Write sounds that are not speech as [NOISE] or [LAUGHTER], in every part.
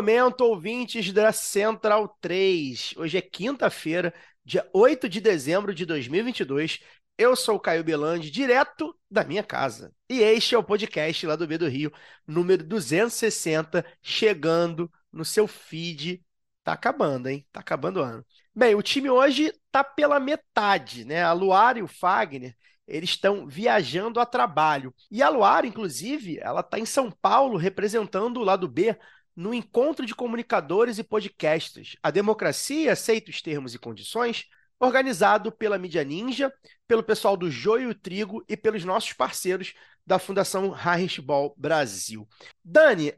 Momento, ouvintes da Central 3. Hoje é quinta-feira, dia 8 de dezembro de 2022. Eu sou o Caio Belandi, direto da minha casa. E este é o podcast lá do B do Rio, número 260, chegando no seu feed. Tá acabando, hein? Tá acabando o ano. Bem, o time hoje tá pela metade, né? A Luara e o Fagner, eles estão viajando a trabalho. E a Luara, inclusive, ela tá em São Paulo representando o lado B no encontro de comunicadores e podcasters. A democracia aceita os termos e condições, organizado pela Mídia Ninja, pelo pessoal do Joio Trigo e pelos nossos parceiros da Fundação Heinrich Ball Brasil. Dani,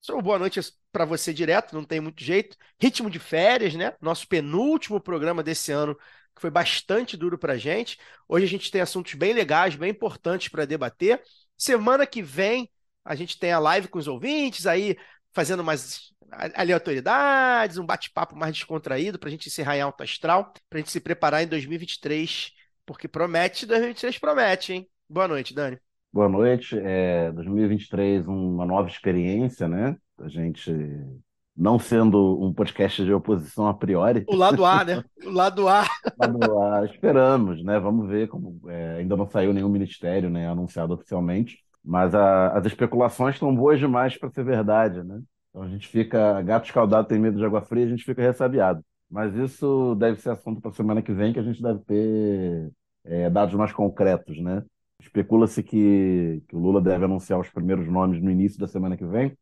só boa noite para você direto, não tem muito jeito. Ritmo de férias, né? Nosso penúltimo programa desse ano, que foi bastante duro para gente. Hoje a gente tem assuntos bem legais, bem importantes para debater. Semana que vem a gente tem a live com os ouvintes, aí fazendo mais aleatoriedades, um bate-papo mais descontraído para a gente encerrar em alto astral, para a gente se preparar em 2023, porque promete, 2023 promete, hein? Boa noite, Dani. Boa noite. É, 2023, uma nova experiência, né? A gente não sendo um podcast de oposição a priori. O lado A, né? O lado A. [LAUGHS] Lado A, esperamos, né? Vamos ver como é, ainda não saiu nenhum ministério, né? Anunciado oficialmente. Mas a- as especulações estão boas demais para ser verdade, né? Então a gente fica, gato escaldado tem medo de água fria, a gente fica ressabiado. Mas isso deve ser assunto para semana que vem, que a gente deve ter é, dados mais concretos, né? Especula-se que, que o Lula deve anunciar os primeiros nomes no início da semana que vem.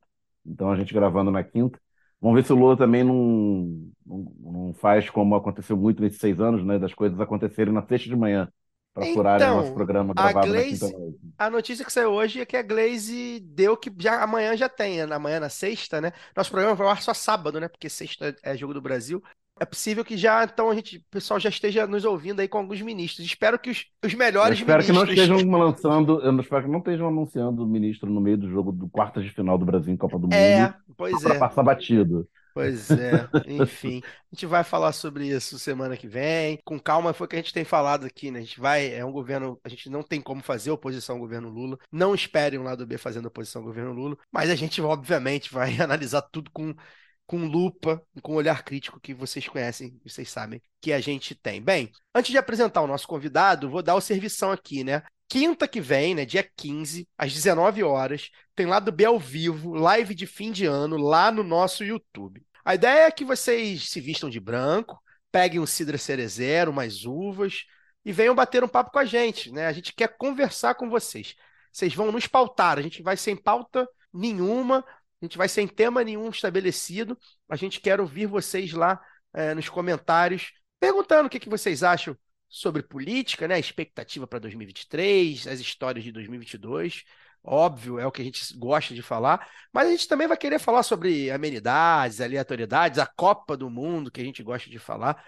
Então a gente gravando na quinta. Vamos ver se o Lula também não, não, não faz como aconteceu muito nesses seis anos, né? Das coisas acontecerem na sexta de manhã, para furarem o Então, nosso programa a gravado na Glaze- quinta-noite. A notícia que saiu hoje é que a Glaze deu que já amanhã já tem, né? amanhã na sexta, né? Nosso programa vai ao ar só sábado, né? Porque sexta é jogo do Brasil. É possível que já, então, a gente, o pessoal já esteja nos ouvindo aí com alguns ministros. Espero que os, os Eu melhores espero que não ministros. estejam lançando, eu espero que não estejam anunciando o ministro no meio do jogo do quartas de final do Brasil em Copa do É, Mundo pois para é. passar batido. Pois é, enfim. A gente vai falar sobre isso semana que vem. Com calma, foi o que a gente tem falado aqui, né? A gente vai, é um governo, a gente não tem como fazer oposição ao governo Lula. Não esperem um lado B fazendo oposição ao governo Lula, mas a gente, [LAUGHS] obviamente, vai [LAUGHS] analisar tudo com, com lupa, com olhar crítico que vocês conhecem, vocês sabem que a gente tem. Bem, antes de apresentar o nosso convidado, vou dar o servição aqui, né? Quinta que vem, né, dia 15, às 19 horas, tem lá do B ao vivo, live de fim de ano, lá no nosso YouTube. A ideia é que vocês se vistam de branco, peguem um cidra cerezero, umas uvas e venham bater um papo com a gente, né? A gente quer conversar com vocês. Vocês vão nos pautar, a gente vai sem pauta nenhuma, a gente vai sem tema nenhum estabelecido. A gente quer ouvir vocês lá eh, nos comentários, perguntando o que que vocês acham sobre política, né? A expectativa para 2023, as histórias de 2022. Óbvio, é o que a gente gosta de falar, mas a gente também vai querer falar sobre amenidades, aleatoriedades, a Copa do Mundo, que a gente gosta de falar,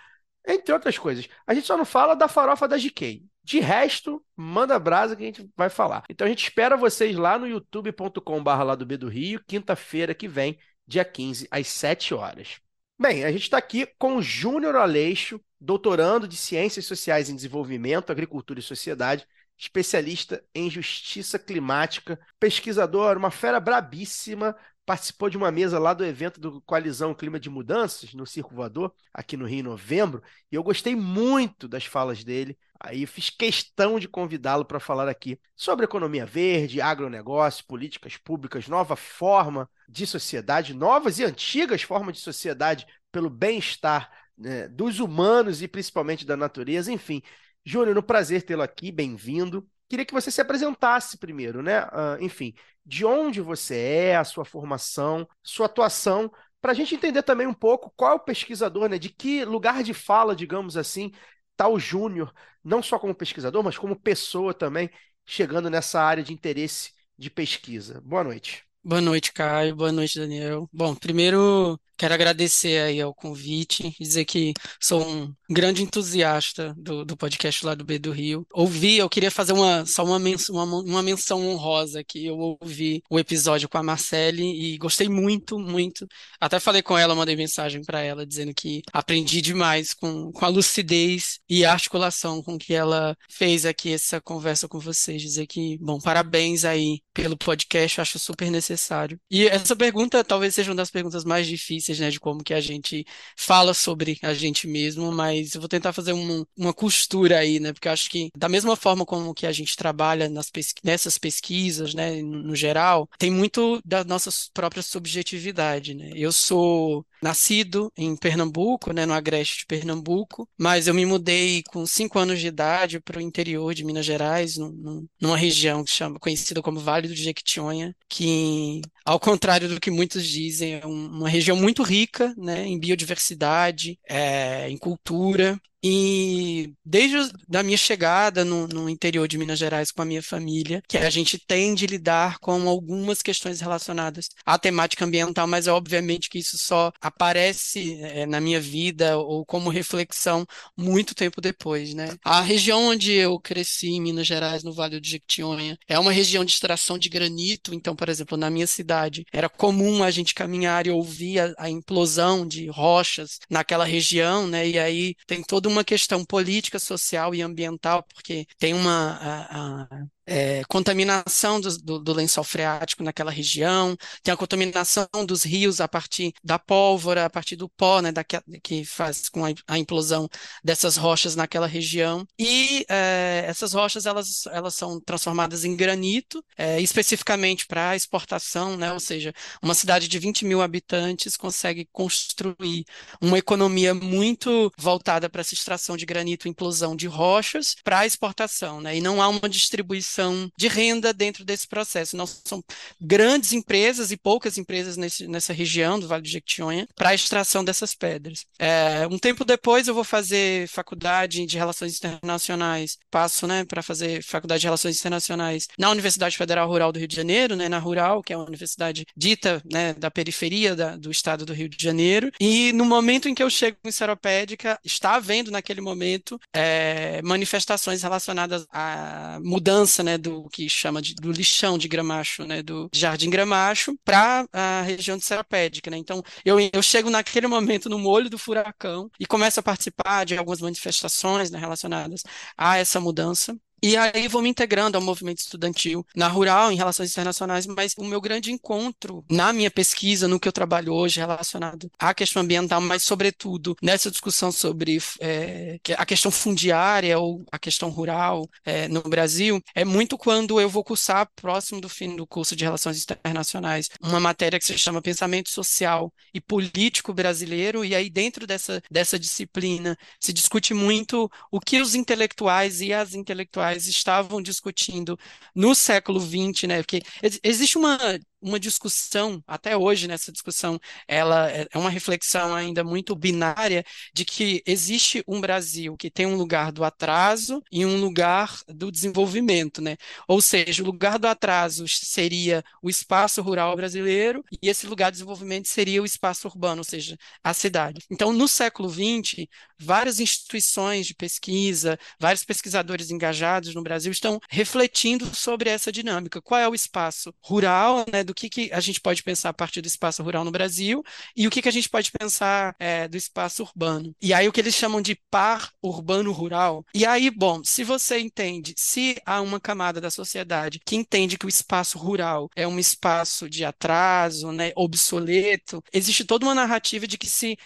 entre outras coisas. A gente só não fala da farofa da GK. De resto, manda brasa que a gente vai falar. Então a gente espera vocês lá no youtube.com.br lá do B do Rio, quinta-feira que vem, dia 15, às 7 horas. Bem, a gente está aqui com o Júnior Aleixo, doutorando de Ciências Sociais em Desenvolvimento, Agricultura e Sociedade, especialista em justiça climática, pesquisador, uma fera brabíssima, participou de uma mesa lá do evento do Coalizão Clima de Mudanças, no Circo Voador, aqui no Rio em novembro, e eu gostei muito das falas dele. Aí fiz questão de convidá-lo para falar aqui sobre economia verde, agronegócio, políticas públicas, nova forma de sociedade, novas e antigas formas de sociedade pelo bem-estar né, dos humanos e principalmente da natureza, enfim. Júnior, um prazer tê-lo aqui, bem-vindo. Queria que você se apresentasse primeiro, né? Ah, enfim, de onde você é, a sua formação, sua atuação, para a gente entender também um pouco qual é o pesquisador, né? De que lugar de fala, digamos assim, está o Júnior, não só como pesquisador, mas como pessoa também, chegando nessa área de interesse de pesquisa. Boa noite. Boa noite, Caio. Boa noite, Daniel. Bom, primeiro quero agradecer aí ao convite, dizer que sou um grande entusiasta do, do podcast lá do B do Rio. Ouvi, eu queria fazer uma, só uma, menção, uma, uma menção honrosa aqui. Eu ouvi o episódio com a Marcele e gostei muito, muito. Até falei com ela, mandei mensagem para ela dizendo que aprendi demais com, com a lucidez e a articulação com que ela fez aqui essa conversa com vocês. Dizer que, bom, parabéns aí pelo podcast, acho super necessário. E essa pergunta talvez seja uma das perguntas mais difíceis, né, de como que a gente fala sobre a gente mesmo, mas eu vou tentar fazer um, uma costura aí, né, porque eu acho que da mesma forma como que a gente trabalha nas pesqu nessas pesquisas, né, no, no geral, tem muito da nossa própria subjetividade, né. Eu sou nascido em Pernambuco, né, no Agreste de Pernambuco, mas eu me mudei com cinco anos de idade para o interior de Minas Gerais, num, numa região que chama, conhecida como Vale do Jequitinhonha, que, ao contrário do que muitos dizem, é uma região muito rica, né, em biodiversidade, é, em cultura, e desde a minha chegada no, no, interior de Minas Gerais com a minha família, que a gente tem de lidar com algumas questões relacionadas à temática ambiental, mas é obviamente que isso só aparece é, na minha vida ou como reflexão muito tempo depois, né? A região onde eu cresci, em Minas Gerais, no Vale do Jequitinhonha, é uma região de extração de granito, então, por exemplo, na minha cidade, era comum a gente caminhar e ouvir a, a implosão de rochas naquela região, né? E aí tem toda uma questão política, social e ambiental, porque tem uma a, a, é, contaminação do, do, do, lençol freático naquela região, tem a contaminação dos rios a partir da pólvora, a partir do pó, né, da, que faz com a, a, implosão dessas rochas naquela região. E é, essas rochas elas, elas são transformadas em granito, é, especificamente para exportação, né, ou seja, uma cidade de 20 mil habitantes consegue construir uma economia muito voltada para essa extração de granito, implosão de rochas, para exportação, né, e não há uma distribuição geração de renda dentro desse processo. Não são grandes empresas e poucas empresas nesse, nessa região do Vale do Jequitinhonha para a extração dessas pedras. É, um tempo depois eu vou fazer faculdade de Relações Internacionais, passo né, para fazer faculdade de Relações Internacionais na Universidade Federal Rural do Rio de Janeiro, né, na Rural, que é uma universidade dita né, da periferia da, do estado do Rio de Janeiro. E no momento em que eu chego em Seropédica, está havendo naquele momento é, manifestações relacionadas à mudança né, do que chama de, do lixão de Gramacho, né, do Jardim Gramacho, para a região de Serapédica, né? Então, eu, eu chego naquele momento no molho do furacão e começo a participar de algumas manifestações né, relacionadas a essa mudança. E aí vou me integrando ao movimento estudantil na rural, em relações internacionais, mas o meu grande encontro na minha pesquisa, no que eu trabalho hoje relacionado à questão ambiental, mas sobretudo nessa discussão sobre é, a questão fundiária ou a questão rural é, no Brasil, é muito quando eu vou cursar, próximo do fim do curso de Relações Internacionais, uma matéria que se chama Pensamento Social e Político Brasileiro, e aí dentro dessa, dessa disciplina se discute muito o que os intelectuais e as intelectuais estavam discutindo no século XX, né? Porque existe uma uma discussão, até hoje nessa discussão, ela é, é uma reflexão ainda muito binária de que existe um Brasil que tem um lugar do atraso e um lugar do desenvolvimento, né? Ou seja, o lugar do atraso seria o espaço rural brasileiro e esse lugar de desenvolvimento seria o espaço urbano, ou seja, a cidade. Então, no século XX, várias instituições de pesquisa, vários pesquisadores engajados no Brasil estão refletindo sobre essa dinâmica. Qual é o espaço rural, né, do que, que a gente pode pensar a partir do espaço rural no Brasil e o que, que a gente pode pensar é, do espaço urbano. E aí o que eles chamam de par urbano-rural. E aí, bom, se você entende, se há uma camada da sociedade que entende que o espaço rural é um espaço de atraso, né, obsoleto, existe toda uma narrativa de que se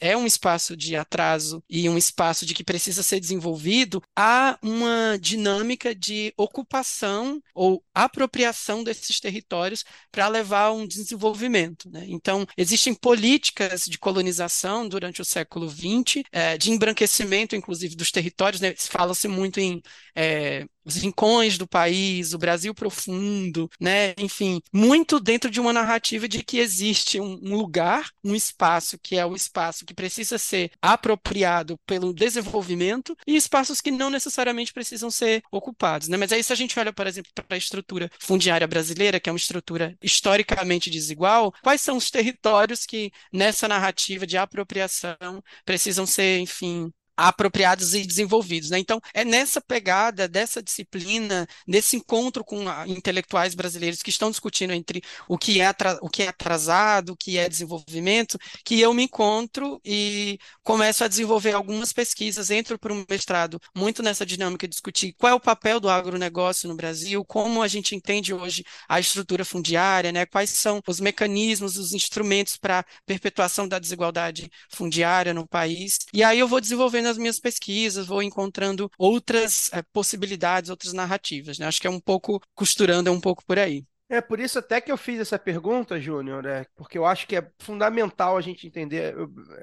é um espaço de atraso e um espaço de que precisa ser desenvolvido, há uma dinâmica de ocupação ou apropriação desses territórios para levar a um desenvolvimento. Né? Então, existem políticas de colonização durante o século XX, é, de embranquecimento, inclusive, dos territórios. Né? Fala-se muito em é, os rincões do país, o Brasil profundo, né? Enfim, muito dentro de uma narrativa de que existe um, um lugar, um espaço que é o espaço que precisa ser apropriado pelo desenvolvimento e espaços que não necessariamente precisam ser ocupados, né? Mas aí se a gente olha, por exemplo, para a estrutura fundiária brasileira, que é uma estrutura historicamente desigual, quais são os territórios que nessa narrativa de apropriação precisam ser, enfim, apropriados e desenvolvidos. Né? Então, é nessa pegada dessa disciplina, nesse encontro com intelectuais brasileiros que estão discutindo entre o que é, o que é atrasado, o que é desenvolvimento, que eu me encontro e começo a desenvolver algumas pesquisas, entro para um mestrado muito nessa dinâmica de discutir qual é o papel do agronegócio no Brasil, como a gente entende hoje a estrutura fundiária, né? quais são os mecanismos, os instrumentos para perpetuação da desigualdade fundiária no país. E aí eu vou desenvolvendo nas minhas pesquisas, vou encontrando outras é, possibilidades, outras narrativas. Né? Acho que é um pouco costurando, é um pouco por aí. É por isso até que eu fiz essa pergunta, Júnior, é, porque eu acho que é fundamental a gente entender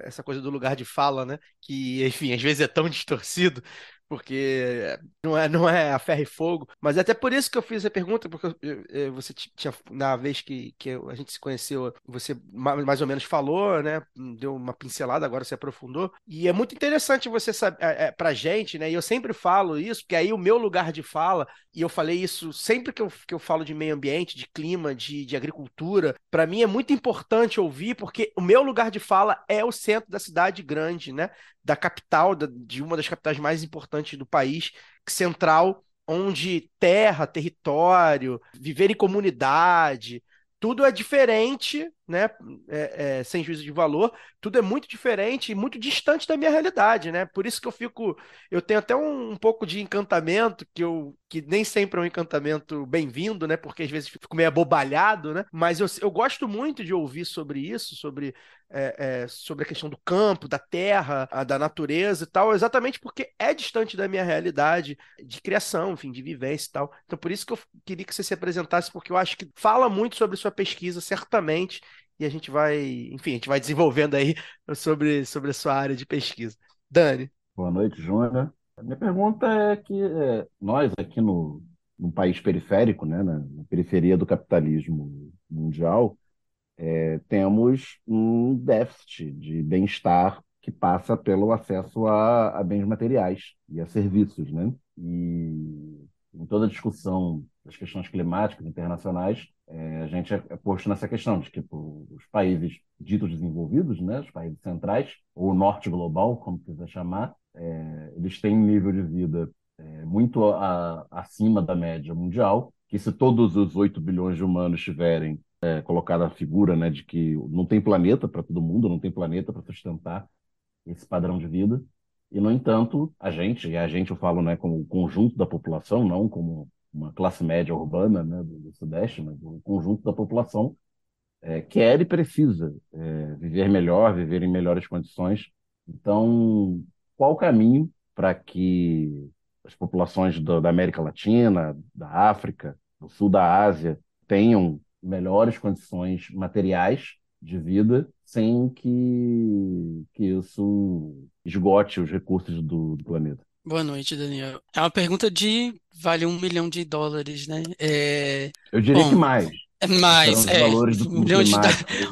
essa coisa do lugar de fala, né? Que, enfim, às vezes é tão distorcido, porque não é, não é a ferro e fogo, mas é até por isso que eu fiz a pergunta, porque você tinha, na vez que, que a gente se conheceu, você mais ou menos falou, né, deu uma pincelada, agora você aprofundou, e é muito interessante você saber, é, é, pra gente, né, e eu sempre falo isso, porque aí o meu lugar de fala, e eu falei isso sempre que eu, que eu falo de meio ambiente, de clima, de, de agricultura, para mim é muito importante ouvir, porque o meu lugar de fala é o centro da cidade grande, né, da capital, de uma das capitais mais importantes do país, central, onde terra, território, viver em comunidade, tudo é diferente, né? É, é, sem juízo de valor, tudo é muito diferente e muito distante da minha realidade, né? Por isso que eu fico, eu tenho até um, um pouco de encantamento que eu que nem sempre é um encantamento bem-vindo, né? Porque às vezes fico meio abobalhado, né? Mas eu, eu gosto muito de ouvir sobre isso, sobre é, é, sobre a questão do campo, da terra, a, da natureza e tal, exatamente porque é distante da minha realidade de criação, enfim, de vivência e tal. Então, por isso que eu queria que você se apresentasse, porque eu acho que fala muito sobre sua pesquisa, certamente, e a gente vai, enfim, a gente vai desenvolvendo aí sobre, sobre a sua área de pesquisa. Dani. Boa noite, Júnior. A minha pergunta é que é, nós aqui no, no país periférico, né, na, na periferia do capitalismo mundial, é, temos um déficit de bem-estar que passa pelo acesso a, a, bens materiais e a serviços, né? E em toda a discussão das questões climáticas internacionais, é, a gente é, é posto nessa questão de que pô, os países ditos desenvolvidos, né, os países centrais, ou o norte global, como quiser chamar, é, eles têm um nível de vida é, muito a, acima da média mundial, que se todos os 8 bilhões de humanos tiverem é, colocada a figura né, de que não tem planeta para todo mundo, não tem planeta para sustentar esse padrão de vida. E, no entanto, a gente, e a gente eu falo né, como conjunto da população, não como uma classe média urbana né, do, do Sudeste, mas o conjunto da população é, quer e precisa é, viver melhor, viver em melhores condições. Então, qual o caminho para que as populações do, da América Latina, da África, do sul da Ásia tenham melhores condições materiais de vida sem que, que isso esgote os recursos do, do planeta. Boa noite, Daniel. É uma pergunta de vale um milhão de dólares, né? É... Eu diria Bom, que mais. É mais, é. valores Um milhão de,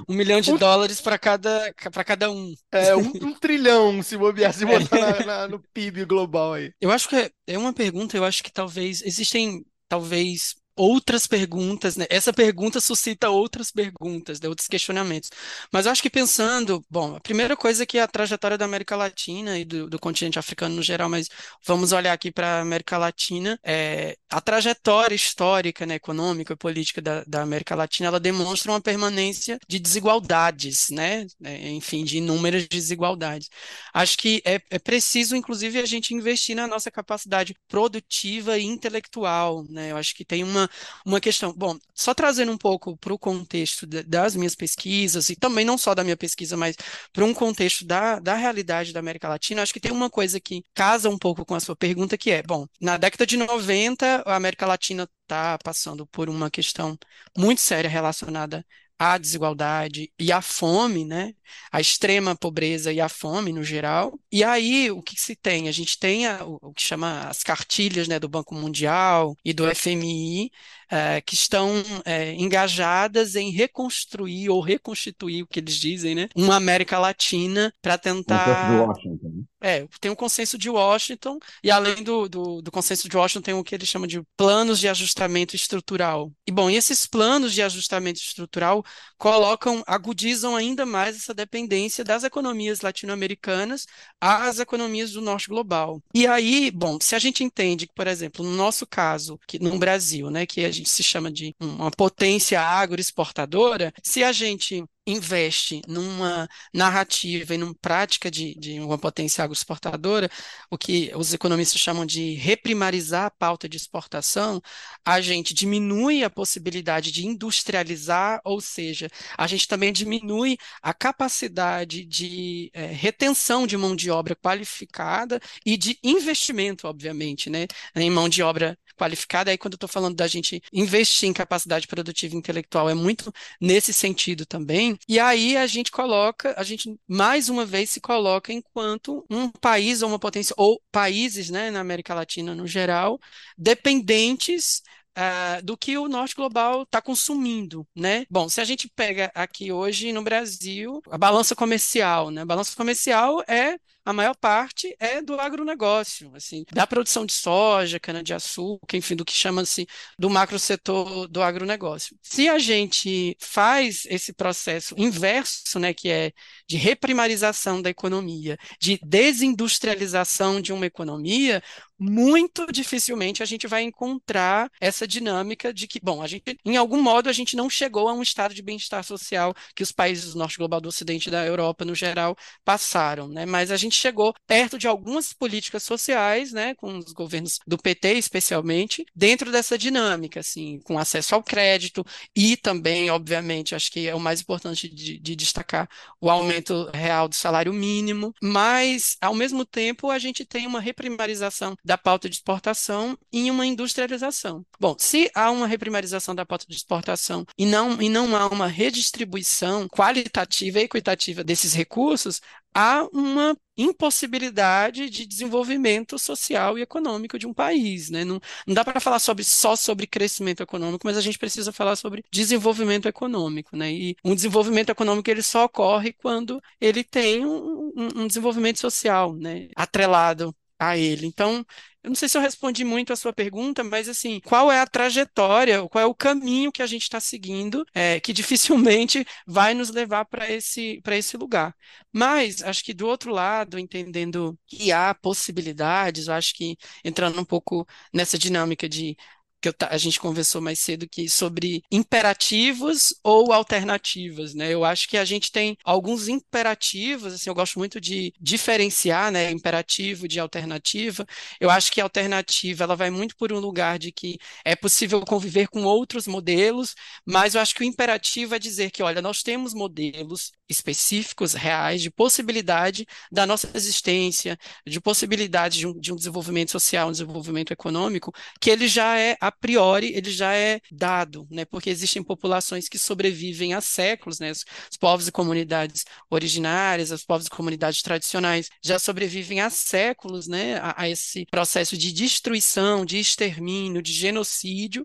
um milhão de dólares para cada, para cada um. É, um, um trilhão, se bobear, se [LAUGHS] botar na, na, no PIB global aí. Eu acho que é, é uma pergunta, eu acho que talvez existem talvez outras perguntas, né? Essa pergunta suscita outras perguntas, né? outros questionamentos. Mas eu acho que pensando, bom, a primeira coisa é que a trajetória da América Latina e do, do continente africano no geral, mas vamos olhar aqui para a América Latina, é, a trajetória histórica, né, econômica e política da, da América Latina, ela demonstra uma permanência de desigualdades, né? É, enfim, de inúmeras desigualdades. Acho que é, é preciso, inclusive, a gente investir na nossa capacidade produtiva e intelectual, né? Eu acho que tem uma uma, questão. Bom, só trazendo um pouco para o contexto de, das minhas pesquisas, e também não só da minha pesquisa, mas para um contexto da, da realidade da América Latina, acho que tem uma coisa que casa um pouco com a sua pergunta, que é, bom, na década de 90, a América Latina está passando por uma questão muito séria relacionada a desigualdade e a fome, né? A extrema pobreza e a fome no geral. E aí, o que se tem? A gente tem a, o, o, que chama as cartilhas né, do Banco Mundial e do FMI, é, que estão é, engajadas em reconstruir ou reconstituir, o que eles dizem, né? Uma América Latina para tentar. Washington. Né? É, tem o consenso de Washington, e além do, do, do, consenso de Washington, tem o que eles chamam de planos de ajustamento estrutural. E, bom, esses planos de ajustamento estrutural colocam, agudizam ainda mais essa dependência das economias latino-americanas às economias do norte global. E aí, bom, se a gente entende que, por exemplo, no nosso caso, que no Brasil, né, que gente se chama de uma potência agroexportadora, se a gente investe numa narrativa e numa prática de, de uma potência agroexportadora, o que os economistas chamam de reprimarizar a pauta de exportação, a gente diminui a possibilidade de industrializar, ou seja, a gente também diminui a capacidade de é, retenção de mão de obra qualificada e de investimento, obviamente, né, em mão de obra qualificada. Aí, quando eu estou falando da gente investir em capacidade produtiva intelectual, é muito nesse sentido também. E aí a gente coloca, a gente mais uma vez se coloca enquanto um país ou uma potência, ou países, né, na América Latina no geral, dependentes Uh, do que o norte global está consumindo, né? Bom, se a gente pega aqui hoje no Brasil a balança comercial, né? A balança comercial é a maior parte é do agronegócio, assim, da produção de soja, cana-de-açúcar, enfim, do que chama-se do macro setor do agronegócio. Se a gente faz esse processo inverso, né, que é de reprimarização da economia, de desindustrialização de uma economia, muito dificilmente a gente vai encontrar essa dinâmica de que, bom, a gente, em algum modo, a gente não chegou a um estado de bem-estar social que os países do norte global do ocidente e da Europa, no geral, passaram, né? Mas a gente chegou perto de algumas políticas sociais, né, com os governos do PT especialmente, dentro dessa dinâmica, assim, com acesso ao crédito e também, obviamente, acho que é o mais importante de, de destacar o aumento real do salário mínimo, mas ao mesmo tempo a gente tem uma reprimarização da pauta de exportação e uma industrialização. Bom, se há uma reprimarização da pauta de exportação e não, e não há uma redistribuição qualitativa e equitativa desses recursos, há uma impossibilidade de desenvolvimento social e econômico de um país. Né? Não, não dá para falar sobre, só sobre crescimento econômico, mas a gente precisa falar sobre desenvolvimento econômico. Né? E um desenvolvimento econômico ele só ocorre quando ele tem um, um desenvolvimento social né? atrelado a ele. Então, eu não sei se eu respondi muito a sua pergunta, mas assim, qual é a trajetória, qual é o caminho que a gente está seguindo, é, que [LAUGHS] dificilmente vai nos levar para esse, para esse lugar. Mas acho que do outro lado, entendendo que há possibilidades, eu acho que entrando um pouco nessa dinâmica de que a gente conversou mais cedo que sobre imperativos ou alternativas, né? Eu acho que a gente tem alguns imperativos, assim, eu gosto muito de diferenciar, né, imperativo de alternativa. Eu acho que a alternativa ela vai muito por um lugar de que é possível conviver com outros modelos, mas eu acho que o imperativo é dizer que, olha, nós temos modelos específicos, reais, de possibilidade da nossa existência, de possibilidade de um, de um desenvolvimento social, um desenvolvimento econômico, que ele já é a priori ele já é dado, né? Porque existem populações que sobrevivem há séculos, né? Os, os povos e comunidades originárias, os povos e comunidades tradicionais já sobrevivem há séculos, né? A, a esse processo de destruição, de extermínio, de genocídio,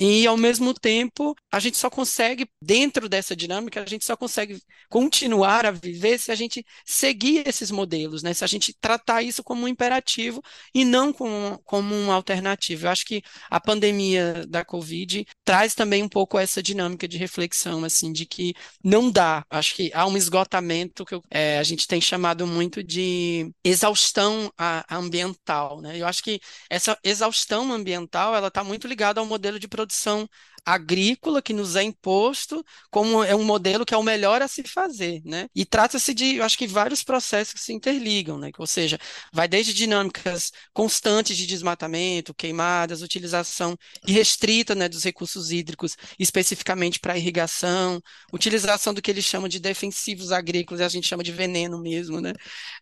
e, ao mesmo tempo, a gente só consegue, dentro dessa dinâmica, a gente só consegue continuar a viver se a gente seguir esses modelos, né? Se a gente tratar isso como um imperativo e não como, como uma alternativa. Eu acho que a pandemia da Covid traz também um pouco essa dinâmica de reflexão, assim, de que não dá. Acho que há um esgotamento que eu, é, a gente tem chamado muito de exaustão ambiental, né? Eu acho que essa exaustão ambiental, ela está muito ligada ao modelo de produção produção agrícola que nos é imposto como é um modelo que é o melhor a se fazer, né? E trata-se de, eu acho que vários processos que se interligam, né? Ou seja, vai desde dinâmicas constantes de desmatamento, queimadas, utilização irrestrita, né, dos recursos hídricos, especificamente para irrigação, utilização do que eles chamam de defensivos agrícolas, a gente chama de veneno mesmo, né?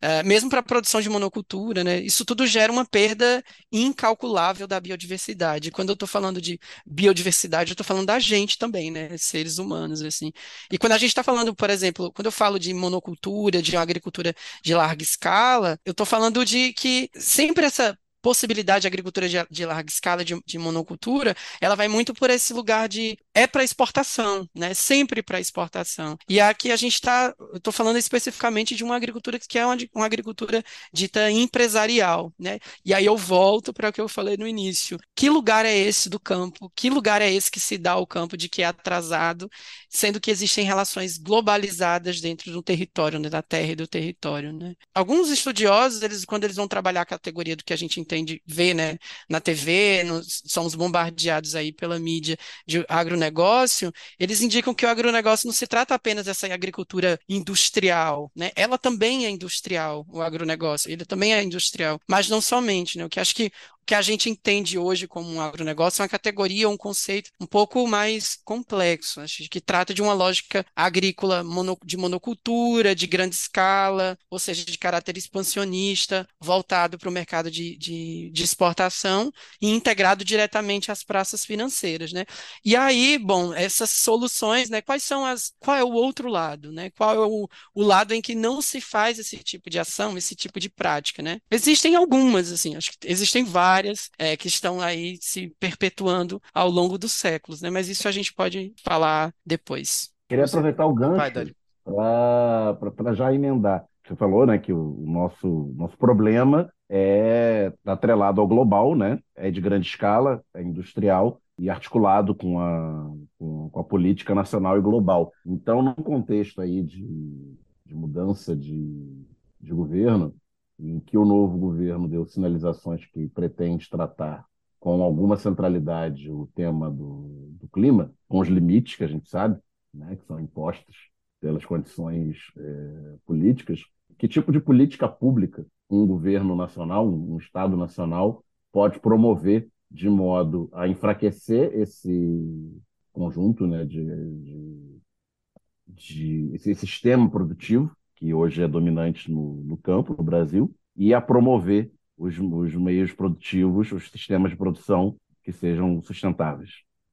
Uh, mesmo para a produção de monocultura, né? Isso tudo gera uma perda incalculável da biodiversidade. Quando eu estou falando de biodiversidade verdade, eu estou falando da gente também, né? Seres humanos, assim. E quando a gente está falando, por exemplo, quando eu falo de monocultura, de agricultura de larga escala, eu estou falando de que sempre essa possibilidade de agricultura de, de larga escala, de, de, monocultura, ela vai muito por esse lugar de é para exportação, né? Sempre para exportação. E aqui a gente está, estou falando especificamente de uma agricultura que é uma, uma agricultura dita empresarial, né? E aí eu volto para o que eu falei no início. Que lugar é esse do campo? Que lugar é esse que se dá ao campo de que é atrasado, sendo que existem relações globalizadas dentro do território, né? da terra e do território, né? Alguns estudiosos, eles quando eles vão trabalhar a categoria do que a gente entende, vê, né, na TV, nos, somos bombardeados aí pela mídia de agronegócio, eles indicam que o agronegócio não se trata apenas dessa agricultura industrial, né? Ela também é industrial, o agronegócio, ele também é industrial, mas não somente, né? O que acho que que a gente entende hoje como um agronegócio é uma categoria, um conceito um pouco mais complexo, que trata de uma lógica agrícola mono, de monocultura, de grande escala, ou seja, de caráter expansionista, voltado para o mercado de, de, de, exportação e integrado diretamente às praças financeiras, né? E aí, bom, essas soluções, né? Quais são as, qual é o outro lado, né? Qual é o, o lado em que não se faz esse tipo de ação, esse tipo de prática, né? Existem algumas, assim, acho que existem várias áreas é, que estão aí se perpetuando ao longo dos séculos, né? Mas isso a gente pode falar depois. Queria aproveitar o gancho para já emendar. Você falou, né, que o nosso, nosso problema é atrelado ao global, né? É de grande escala, é industrial e articulado com a, com, com a política nacional e global. Então, num contexto aí de, de mudança de, de governo, em que o novo governo deu sinalizações que pretende tratar com alguma centralidade o tema do, do clima, com os limites que a gente sabe, né, que são impostos pelas condições é, políticas. Que tipo de política pública um governo nacional, um Estado nacional, pode promover de modo a enfraquecer esse conjunto né, de, de, de esse sistema produtivo que hoje é dominante no, no campo, no Brasil, e a promover os, os meios produtivos, os sistemas de produção que sejam sustentáveis.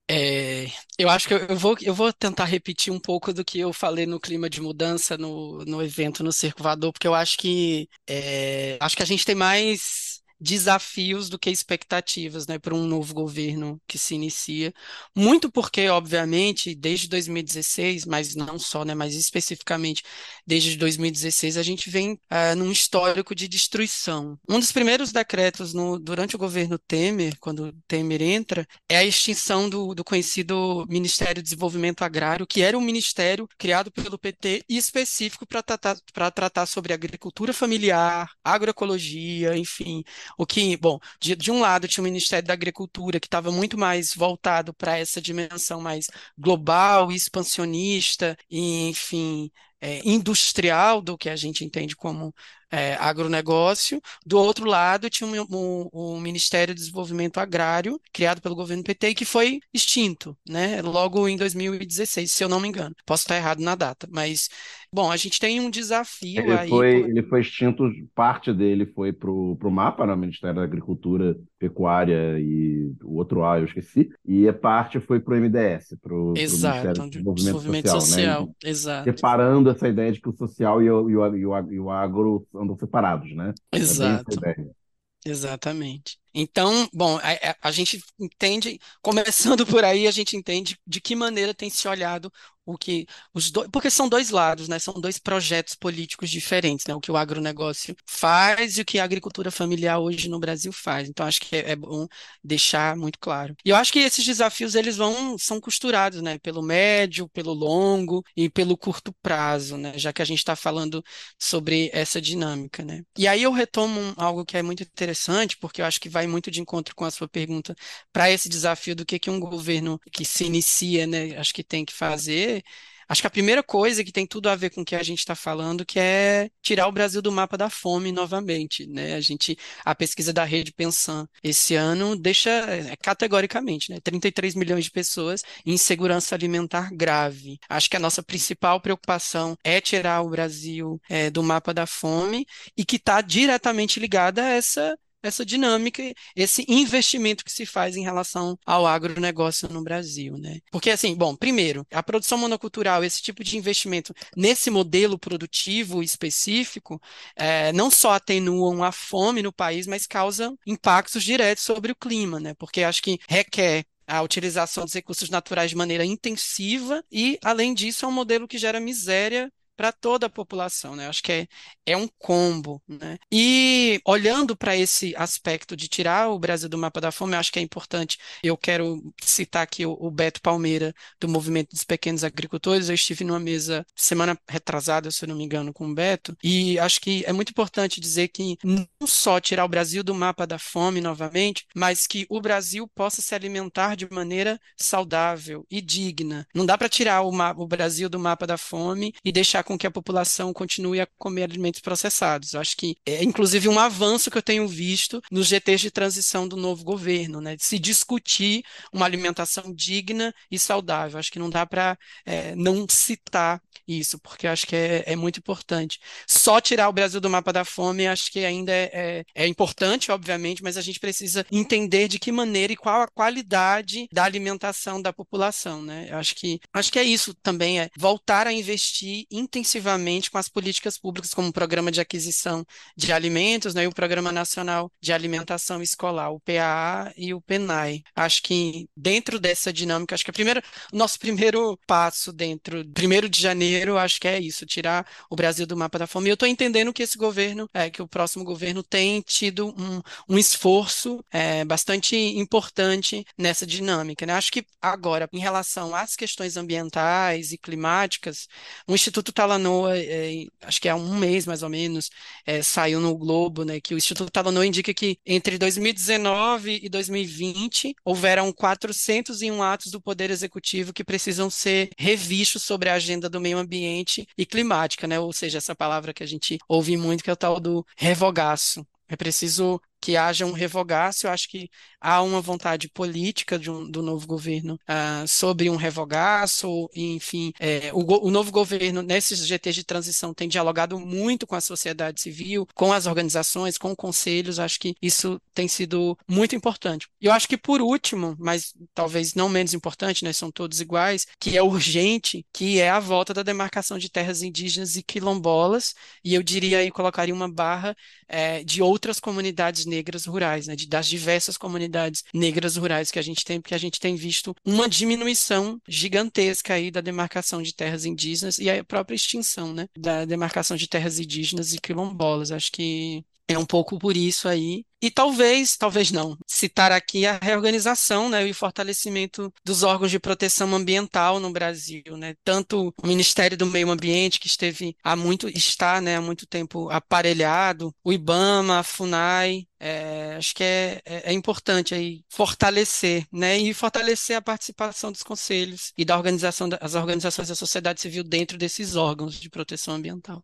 É, eu acho que eu vou, eu vou tentar repetir um pouco do que eu falei no clima de mudança no, no evento no Circo Voador, porque eu acho que é, acho que a gente tem mais desafios do que expectativas, né, para um novo governo que se inicia. Muito porque, obviamente, desde 2016, mas não só, né, mas especificamente desde 2016, a gente vem uh, num histórico de destruição. Um dos primeiros decretos no, durante o governo Temer, quando Temer entra, é a extinção do, do conhecido Ministério do Desenvolvimento Agrário, que era um ministério criado pelo PT e específico para tratar, tratar sobre agricultura familiar, agroecologia, enfim, o que, bom, de, de um lado tinha o Ministério da Agricultura, que estava muito mais voltado para essa dimensão mais global expansionista, e, enfim, é, industrial do que a gente entende como é, agronegócio. Do outro lado, tinha o um, um, um Ministério do Desenvolvimento Agrário, criado pelo governo PT, que foi extinto, né? Logo em 2016, se eu não me engano. Posso estar errado na data, mas Bom, a gente tem um desafio ele aí. Foi, por... Ele foi extinto, parte dele foi para o mapa, no né? Ministério da Agricultura, Pecuária e o outro A, eu esqueci, e a parte foi para o MDS, para o Ministério do Desenvolvimento, Desenvolvimento Social. Social né? Exato. Separando essa ideia de que o social e o, e o, e o agro andam separados, né? Exato. É Exatamente. Então, bom, a, a, gente entende, começando por aí, a gente entende de que maneira tem se olhado o que os dois, porque são dois lados, né? São dois projetos políticos diferentes, né? O que o agronegócio faz e o que a agricultura familiar hoje no Brasil faz. Então, acho que é, é bom deixar muito claro. E eu acho que esses desafios eles vão são costurados, né? Pelo médio, pelo longo e pelo curto prazo, né? Já que a gente está falando sobre essa dinâmica, né? E aí eu retomo algo que é muito interessante, porque eu acho que vai vai muito de encontro com a sua pergunta para esse desafio do que, que um governo que se inicia, né, acho que tem que fazer. Acho que a primeira coisa que tem tudo a ver com o que a gente está falando, que é tirar o Brasil do mapa da fome novamente, né? A gente, a pesquisa da Rede Pensan esse ano deixa é, categoricamente, né? 33 milhões de pessoas em insegurança alimentar grave. Acho que a nossa principal preocupação é tirar o Brasil é, do mapa da fome e que está diretamente ligada a essa essa dinâmica, esse investimento que se faz em relação ao agronegócio no Brasil, né? Porque assim, bom, primeiro, a produção monocultural, esse tipo de investimento nesse modelo produtivo específico, é, não só atenuam a fome no país, mas causam impactos diretos sobre o clima, né? Porque acho que requer a utilização dos recursos naturais de maneira intensiva e, além disso, é um modelo que gera miséria para toda a população, né? Acho que é, é um combo, né? E olhando para esse aspecto de tirar o Brasil do mapa da fome, acho que é importante. Eu quero citar aqui o, o, Beto Palmeira, do Movimento dos Pequenos Agricultores. Eu estive numa mesa semana retrasada, se eu não me engano, com o Beto, e acho que é muito importante dizer que não só tirar o Brasil do mapa da fome novamente, mas que o Brasil possa se alimentar de maneira saudável e digna. Não dá para tirar o, o Brasil do mapa da fome e deixar com que a população continue a comer alimentos processados. Eu acho que é inclusive um avanço que eu tenho visto nos GTs de transição do novo governo, né? Se discutir uma alimentação digna e saudável. Acho que não dá para é, não citar isso, porque acho que é, é, muito importante. Só tirar o Brasil do mapa da fome, acho que ainda é, é, é importante, obviamente, mas a gente precisa entender de que maneira e qual a qualidade da alimentação da população, né? Acho que acho que é isso também, é voltar a investir intensivamente com as políticas públicas, como o Programa de Aquisição de Alimentos, né, e o Programa Nacional de Alimentação Escolar, o PAA e o PENAI. Acho que dentro dessa dinâmica, acho que a primeira, o nosso primeiro passo dentro, primeiro de janeiro, acho que é isso, tirar o Brasil do mapa da fome. E eu estou entendendo que esse governo, é, que o próximo governo tem tido um, um esforço é, bastante importante nessa dinâmica. Né? Acho que agora, em relação às questões ambientais e climáticas, o Instituto Talanoa, é, acho que há um mês mais ou menos, é, saiu no Globo, né, que o Instituto Talanoa indica que entre 2019 e 2020 houveram 401 atos do Poder Executivo que precisam ser revistos sobre a agenda do meio ambiente e climática, né, ou seja, essa palavra que a gente ouve muito, que é o tal do revogaço. É preciso que haja um revogaço. Eu acho que há uma vontade política um, do novo governo uh, sobre um revogaço, enfim, é, o, o, novo governo, nesses GTs de transição, tem dialogado muito com a sociedade civil, com as organizações, com conselhos. Acho que isso tem sido muito importante. Eu acho que, por último, mas talvez não menos importante, né, são todos iguais, que é urgente, que é a volta da demarcação de terras indígenas e quilombolas, e eu diria aí, colocaria uma barra é, de outras comunidades negras rurais, né, de, das diversas comunidades negras rurais que a gente tem, porque a gente tem visto uma diminuição gigantesca aí da demarcação de terras indígenas e a própria extinção, né, da demarcação de terras indígenas e quilombolas. Acho que é um pouco por isso aí. E talvez, talvez não, citar aqui a reorganização né, e o fortalecimento dos órgãos de proteção ambiental no Brasil. Né? Tanto o Ministério do Meio Ambiente, que esteve há muito, está né, há muito tempo aparelhado, o IBAMA, a FUNAI, é, acho que é, é, é, importante aí fortalecer, né, e fortalecer a participação dos conselhos e da organização das organizações da sociedade civil dentro desses órgãos de proteção ambiental.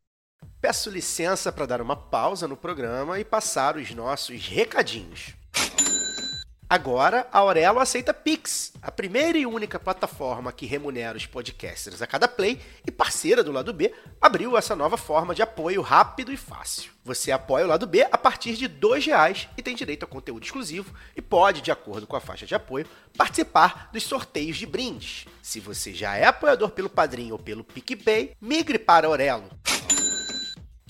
Peço licença para dar uma pausa no programa e passar os nossos recadinhos. Agora, a Aurelo aceita Pix, a primeira e única plataforma que remunera os podcasters a cada play e parceira do lado B, abriu essa nova forma de apoio rápido e fácil. Você apoia o lado B a partir de R$ reais e tem direito a conteúdo exclusivo e pode, de acordo com a faixa de apoio, participar dos sorteios de brindes. Se você já é apoiador pelo Padrinho ou pelo PicPay, migre para Aurelo.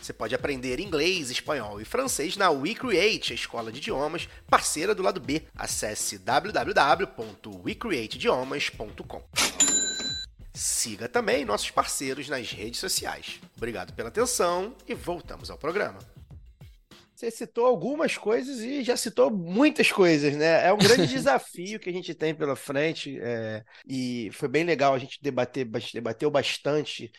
Você pode aprender inglês, espanhol e francês na WeCreate, a escola de idiomas parceira do lado B. Acesse www.wecreateidiomas.com. Siga também nossos parceiros nas redes sociais. Obrigado pela atenção e voltamos ao programa. Você citou algumas coisas e já citou muitas coisas, né? É um grande [LAUGHS] desafio que a gente tem pela frente é, e foi bem legal a gente debater, debateu bastante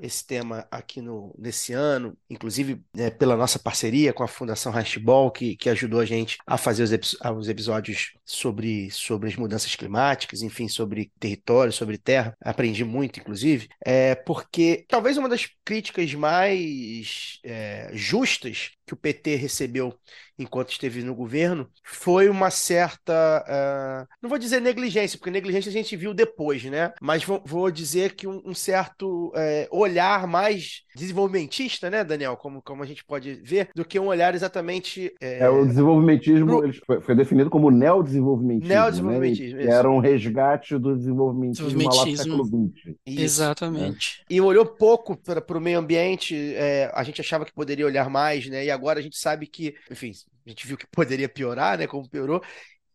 esse tema aqui no, nesse ano, inclusive né, pela nossa parceria com a Fundação Hashball, que, que ajudou a gente a fazer os, os, episódios sobre, sobre as mudanças climáticas, enfim, sobre território, sobre terra. Aprendi muito, inclusive, é porque talvez uma das críticas mais é, justas que o PT recebeu enquanto esteve no governo foi uma certa, uh, não vou dizer negligência, porque negligência a gente viu depois, né? Mas vou, vou dizer que um, um certo uh, olhar mais desenvolvimentista, né, Daniel? Como, como a gente pode ver, do que um olhar exatamente. É, é o desenvolvimentismo pro... foi, foi, definido como neodesenvolvimentismo. Neodesenvolvimentismo. Né? Era um resgate do desenvolvimentismo, desenvolvimentismo. lá do século XX. Exatamente. Né? E olhou pouco para o meio ambiente, é, a gente achava que poderia olhar mais, né? E agora a gente sabe que, enfim, a gente viu que poderia piorar, né? Como piorou,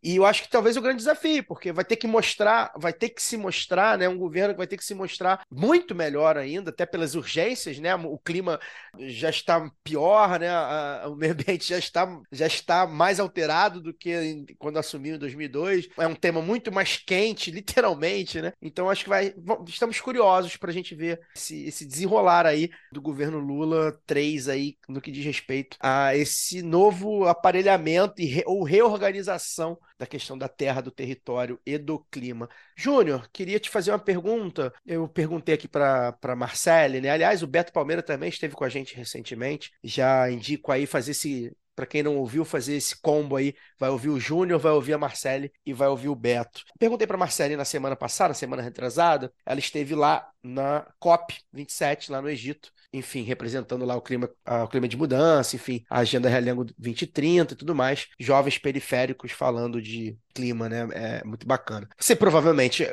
e eu acho que talvez o grande desafio, porque vai ter que mostrar, vai ter que se mostrar, né? Um governo que vai ter que se mostrar muito melhor ainda, até pelas urgências, né? O clima já está pior, né? o meio ambiente já está, já está mais alterado do que quando assumiu em 2002. É um tema muito mais quente, [LAUGHS] literalmente, né? Então acho que vai. Estamos curiosos para a gente ver esse, esse desenrolar aí do governo Lula 3 aí no que diz respeito a esse novo aparelhamento e re, ou reorganização da questão da terra, do território e do clima. Júnior, queria te fazer uma pergunta. Eu perguntei aqui para Marcele, né? Aliás, o Beto Palmeira também esteve com a gente recentemente. Já indico aí fazer esse para quem não ouviu, fazer esse combo aí. Vai ouvir o Júnior, vai ouvir a Marcele e vai ouvir o Beto. Perguntei para Marcele na semana passada, na semana retrasada, ela esteve lá na COP 27, lá no Egito, enfim, representando lá o clima, o clima de mudança, enfim, a agenda Realengo 2030 e tudo mais. Jovens periféricos falando de clima, né? É muito bacana. Você provavelmente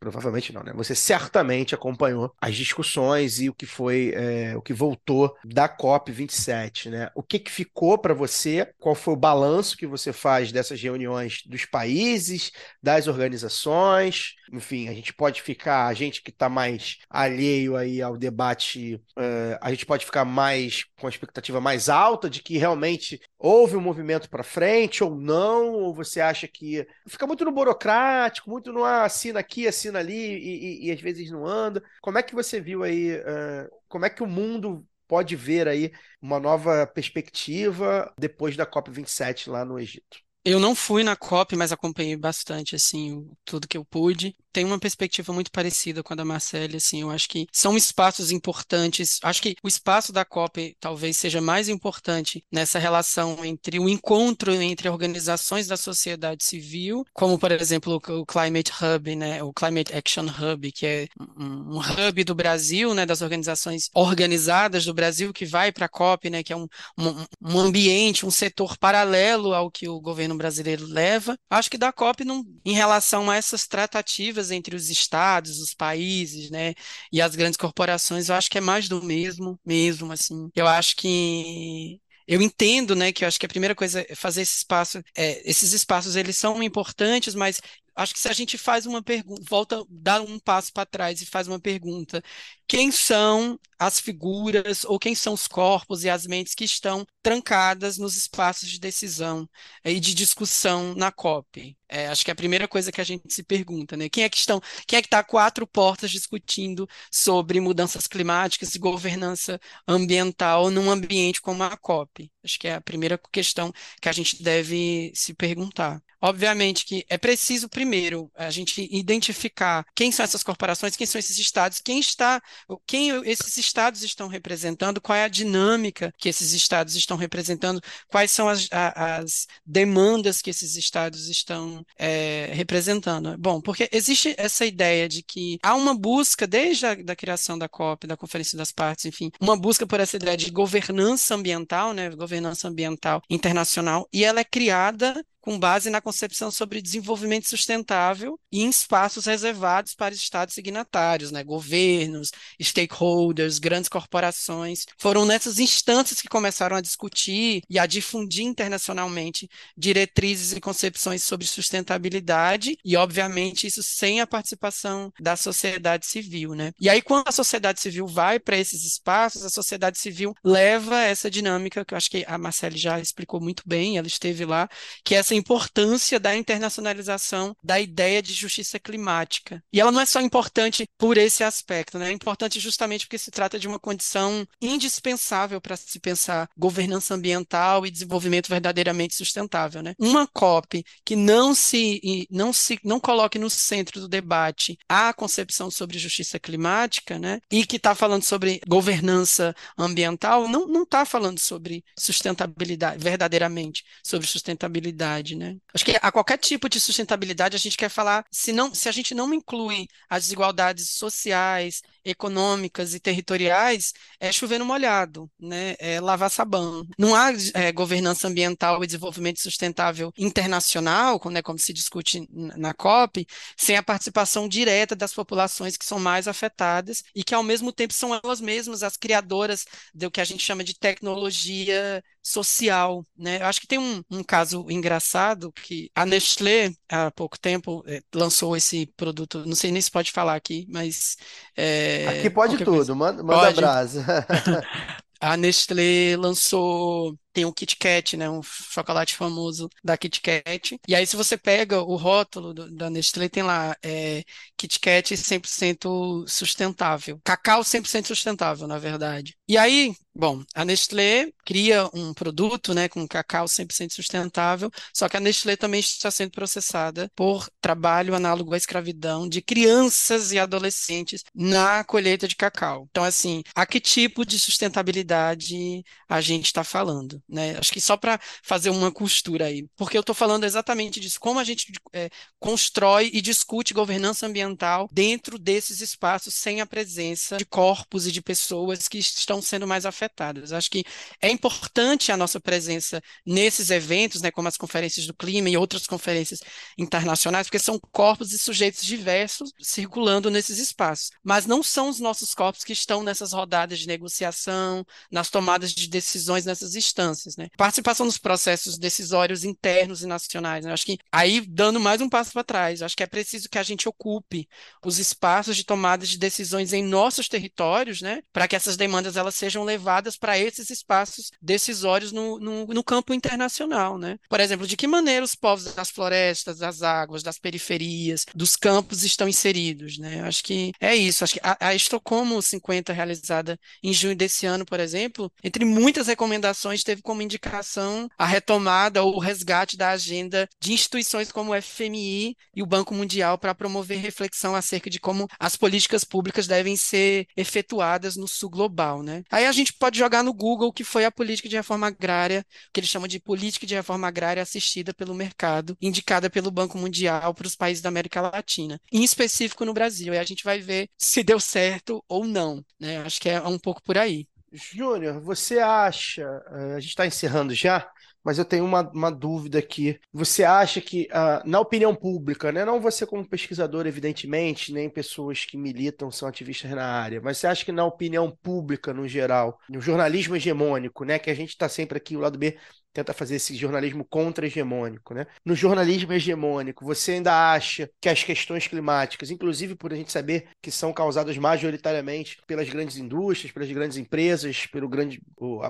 provavelmente não, né? Você certamente acompanhou as discussões e o que foi, é, o que voltou da COP 27, né? O que, que ficou para você? Qual foi o balanço que você faz dessas reuniões dos países, das organizações? Enfim, a gente pode ficar, a gente que está mais alheio aí ao debate, é, a gente pode ficar mais com a expectativa mais alta de que realmente houve um movimento para frente ou não? Ou você acha que fica muito no burocrático, muito no ah, assina aqui, assina ali e, e, e, às vezes não anda. Como é que você viu aí? Uh, como é que o mundo pode ver aí uma nova perspectiva depois da COP27 lá no Egito? Eu não fui na COP, mas acompanhei bastante, assim, tudo que eu pude. Tem uma perspectiva muito parecida com a da Marcele, assim, eu acho que são espaços importantes. Acho que o espaço da COP talvez seja mais importante nessa relação entre o encontro entre organizações da sociedade civil, como, por exemplo, o Climate Hub, né, o Climate Action Hub, que é um, um hub do Brasil, né, das organizações organizadas do Brasil que vai para a COP, né, que é um, um, um ambiente, um setor paralelo ao que o governo brasileiro leva. Acho que da COP, não, em relação a essas tratativas entre os estados, os países, né, e as grandes corporações, eu acho que é mais do mesmo, mesmo, assim. Eu acho que eu entendo, né, que eu acho que a primeira coisa é fazer esse espaço, é, esses espaços eles são importantes, mas acho que se a gente faz uma pergunta, volta, dá um passo para trás e faz uma pergunta, quem são as figuras ou quem são os corpos e as mentes que estão trancadas nos espaços de decisão e de discussão na COP? É, acho que é a primeira coisa que a gente se pergunta, né? Quem é que estão, quem é que está quatro portas discutindo sobre mudanças climáticas e governança ambiental num ambiente como a COP? Acho que é a primeira questão que a gente deve se perguntar. Obviamente que é preciso, primeiro, a gente identificar quem são essas corporações, quem são esses estados, quem está, quem esses estados estão representando, qual é a dinâmica que esses estados estão representando, quais são as, as demandas que esses estados estão é, representando. Bom, porque existe essa ideia de que há uma busca, desde a da criação da COP, da Conferência das Partes, enfim, uma busca por essa ideia de governança ambiental, né, governança ambiental internacional, e ela é criada com base na concepção sobre desenvolvimento sustentável e em espaços reservados para estados signatários, né? governos, stakeholders, grandes corporações. Foram nessas instâncias que começaram a discutir e a difundir internacionalmente diretrizes e concepções sobre sustentabilidade e, obviamente, isso sem a participação da sociedade civil, né? E aí, quando a sociedade civil vai para esses espaços, a sociedade civil leva essa dinâmica que eu acho que a Marcele já explicou muito bem, ela esteve lá, que é essa importância da internacionalização da ideia de justiça climática. E ela não é só importante por esse aspecto, né? É importante justamente porque se trata de uma condição indispensável para se pensar governança ambiental e desenvolvimento verdadeiramente sustentável, né? Uma COP que não se não se não coloque no centro do debate a concepção sobre justiça climática, né? E que está falando sobre governança ambiental, não não está falando sobre sustentabilidade verdadeiramente sobre sustentabilidade, né? Acho que a qualquer tipo de sustentabilidade a gente quer falar se não se a gente não inclui as desigualdades sociais, econômicas e territoriais, é chover no molhado, né? É lavar sabão. Não há é, governança ambiental e desenvolvimento sustentável internacional, né, como se discute na COP, sem a participação direta das populações que são mais afetadas e que, ao mesmo tempo, são elas mesmas as criadoras do que a gente chama de tecnologia social, né? Eu acho que tem um, um caso engraçado que a Nestlé, há pouco tempo, é, lançou esse produto, não sei nem se pode falar aqui, mas... É, Aqui pode tudo, coisa. manda, manda pode. brasa. [LAUGHS] a Nestlé lançou tem o Kit Kat, né, um chocolate famoso da Kit Kat. E aí se você pega o rótulo do, da Nestlé tem lá é, Kit Kat 100% sustentável, cacau 100% sustentável, na verdade. E aí, bom, a Nestlé cria um produto, né, com cacau 100% sustentável, só que a Nestlé também está sendo processada por trabalho análogo à escravidão de crianças e adolescentes na colheita de cacau. Então, assim, a que tipo de sustentabilidade a gente está falando? Né? Acho que só para fazer uma costura aí, porque eu estou falando exatamente disso, como a gente é, constrói e discute governança ambiental dentro desses espaços sem a presença de corpos e de pessoas que estão sendo mais afetadas. Acho que é importante a nossa presença nesses eventos, né, como as conferências do clima e outras conferências internacionais, porque são corpos e sujeitos diversos circulando nesses espaços, mas não são os nossos corpos que estão nessas rodadas de negociação, nas tomadas de decisões nessas instâncias instâncias, né? Participação nos processos decisórios internos e nacionais. Né? Acho que aí, dando mais um passo para trás, acho que é preciso que a gente ocupe os espaços de tomada de decisões em nossos territórios, né? Para que essas demandas elas sejam levadas para esses espaços decisórios no, no, no campo internacional, né? Por exemplo, de que maneira os povos das florestas, das águas, das periferias, dos campos estão inseridos, né? Acho que é isso. Acho que a, a Estocolmo 50 realizada em junho desse ano, por exemplo, entre muitas recomendações, teve como indicação a retomada ou o resgate da agenda de instituições como o FMI e o Banco Mundial para promover reflexão acerca de como as políticas públicas devem ser efetuadas no sul global, né? Aí a gente pode jogar no Google o que foi a política de reforma agrária, que eles chamam de política de reforma agrária assistida pelo mercado, indicada pelo Banco Mundial para os países da América Latina, em específico no Brasil. E a gente vai ver se deu certo ou não, né? Acho que é um pouco por aí. Júnior, você acha, eh, a gente está encerrando já, mas eu tenho uma, uma dúvida aqui. Você acha que, uh, na opinião pública, né, não você como pesquisador, evidentemente, nem pessoas que militam, são ativistas na área, mas você acha que na opinião pública, no geral, no jornalismo hegemônico, né, que a gente está sempre aqui, o lado B tenta fazer esse jornalismo contra-hegemônico, né? No jornalismo hegemônico, você ainda acha que as questões climáticas, inclusive por a gente saber que são causadas majoritariamente pelas grandes indústrias, pelas grandes empresas, pelo grande,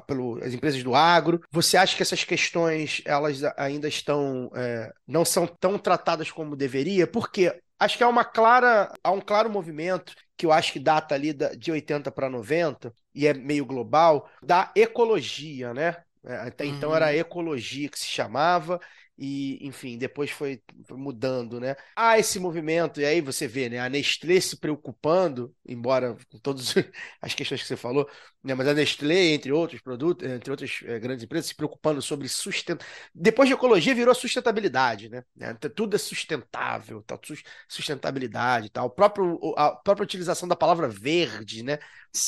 pelo, as empresas do agro, você acha que essas questões elas ainda estão é, não são tão tratadas como deveria? Porque acho que há uma clara, há um claro movimento que eu acho que data ali de 80 para 90 e é meio global, da ecologia, né? É, até uhum. então era a uhum. ecologia que se chamava, e, enfim, depois foi, mudando, né? Há esse movimento, e aí você vê, né? A Nestlé se preocupando, embora com todas [LAUGHS] as questões que você falou, né? Mas a Nestlé, entre outros produtos, entre outras é, grandes empresas, se preocupando sobre sustentabilidade. Depois de ecologia virou sustentabilidade, né? É, tudo é sustentável, tal, sustentabilidade tal. O próprio, a própria utilização da palavra verde, né?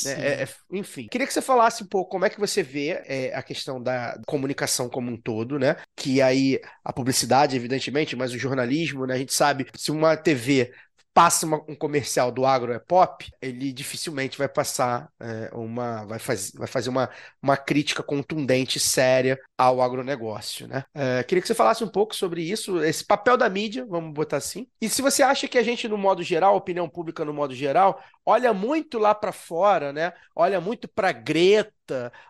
É, é, enfim, queria que você falasse um pouco como é que você vê é, a questão da comunicação como um todo, né? Que aí a publicidade, evidentemente, mas o jornalismo, né? A gente sabe se uma TV passa uma- um comercial do agro é pop, ele dificilmente vai passar é, uma, vai, faz, vai fazer uma, uma crítica contundente, séria ao agronegócio, né? É, queria que você falasse um pouco sobre isso, esse papel da mídia, vamos botar assim. E se você acha que a gente, no modo geral, a opinião pública no modo geral, olha muito lá para fora, né? Olha muito para Greta,